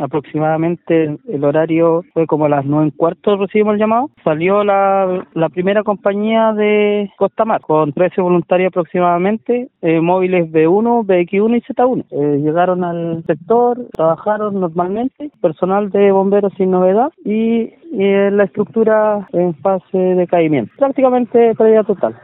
aproximadamente el horario fue como a las nueve en cuarto recibimos el llamado. Salió la, la primera compañía de Costa Mar con 13 voluntarios aproximadamente, eh, móviles B1, BX1 y Z1. Eh, llegaron al sector, trabajaron normalmente, personal de bomberos sin novedad y, y la estructura en fase de caimiento. Prácticamente pérdida total.